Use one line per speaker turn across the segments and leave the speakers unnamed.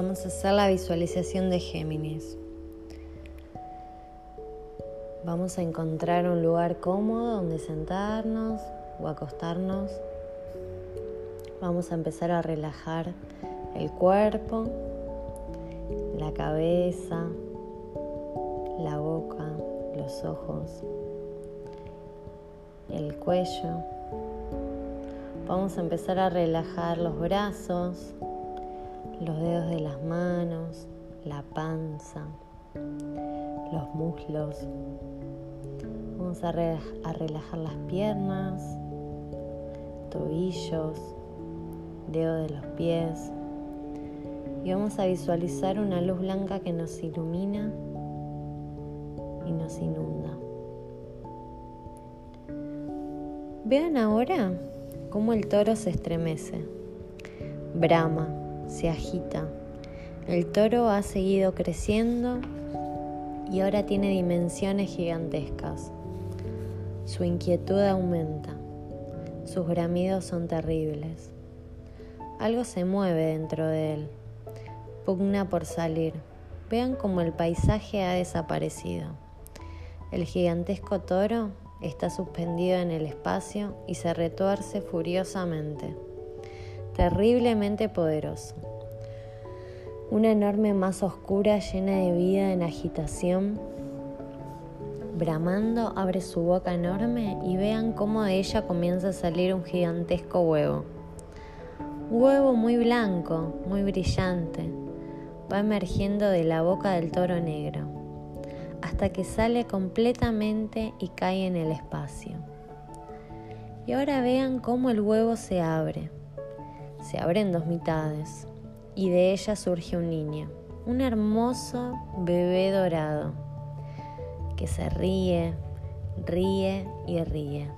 Vamos a hacer la visualización de Géminis. Vamos a encontrar un lugar cómodo donde sentarnos o acostarnos. Vamos a empezar a relajar el cuerpo, la cabeza, la boca, los ojos, el cuello. Vamos a empezar a relajar los brazos, los dedos de las manos, la panza, los muslos. Vamos a, relajar las piernas, tobillos, dedos de los pies. Y vamos a visualizar una luz blanca que nos ilumina y nos inunda. Vean ahora cómo el toro se estremece, brama, se agita. El toro ha seguido creciendo y ahora tiene dimensiones gigantescas. Su inquietud aumenta. Sus bramidos son terribles. Algo se mueve dentro de él. Pugna por salir. Vean cómo el paisaje ha desaparecido. El gigantesco toro está suspendido en el espacio y se retuerce furiosamente terriblemente poderoso. Una enorme masa oscura llena de vida en agitación. Bramando abre su boca enorme y vean cómo de ella comienza a salir un gigantesco huevo. Un huevo muy blanco, muy brillante, va emergiendo de la boca del toro negro, hasta que sale completamente y cae en el espacio. Y ahora vean cómo el huevo se abre se abre en dos mitades y de ella surge un niño, un hermoso bebé dorado que se ríe, ríe y ríe.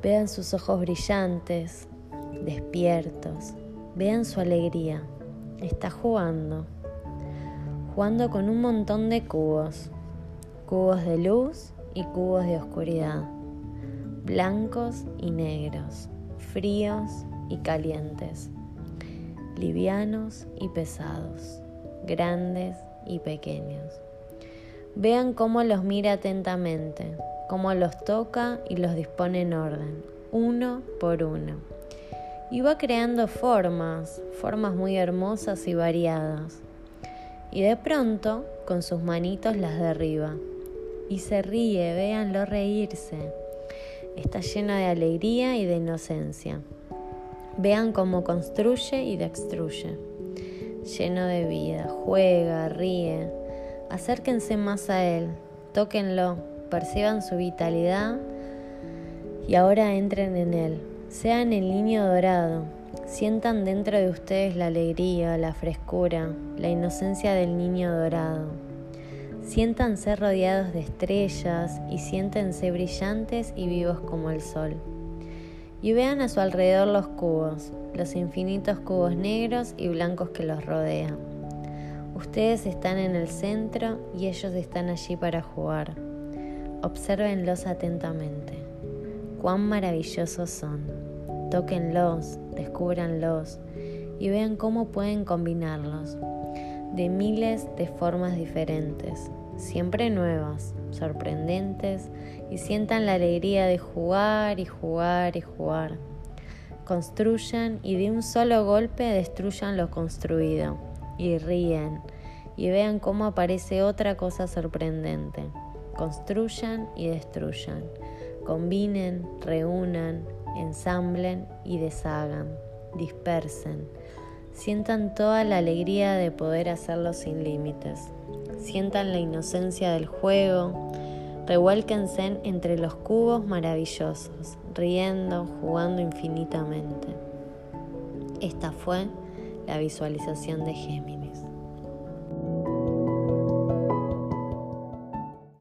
Vean sus ojos brillantes, despiertos, vean su alegría. Está jugando, jugando con un montón de cubos, cubos de luz y cubos de oscuridad, blancos y negros, fríos y calientes, livianos y pesados, grandes y pequeños. Vean cómo los mira atentamente, cómo los toca y los dispone en orden, uno por uno. Y va creando formas, formas muy hermosas y variadas. Y de pronto, con sus manitos las derriba. Y se ríe, véanlo reírse. Está lleno de alegría y de inocencia. Vean cómo construye y destruye. Lleno de vida, juega, ríe. Acérquense más a él, tóquenlo, perciban su vitalidad y ahora entren en él. Sean el niño dorado, sientan dentro de ustedes la alegría, la frescura, la inocencia del niño dorado. Siéntanse rodeados de estrellas y siéntense brillantes y vivos como el sol y vean a su alrededor los cubos, los infinitos cubos negros y blancos que los rodean. Ustedes están en el centro y ellos están allí para jugar. Obsérvenlos atentamente. Cuán maravillosos son. Tóquenlos, descúbranlos y vean cómo pueden combinarlos de miles de formas diferentes, siempre nuevas, sorprendentes y sientan la alegría de jugar y jugar y jugar. Construyan y de un solo golpe destruyan lo construido y ríen y vean cómo aparece otra cosa sorprendente. Construyan y destruyan. Combinen, reúnan, ensamblen y deshagan. Dispersen. Sientan toda la alegría de poder hacerlo sin límites. Sientan la inocencia del juego, revuélquense entre los cubos maravillosos, riendo, jugando infinitamente. Esta fue la visualización de Géminis.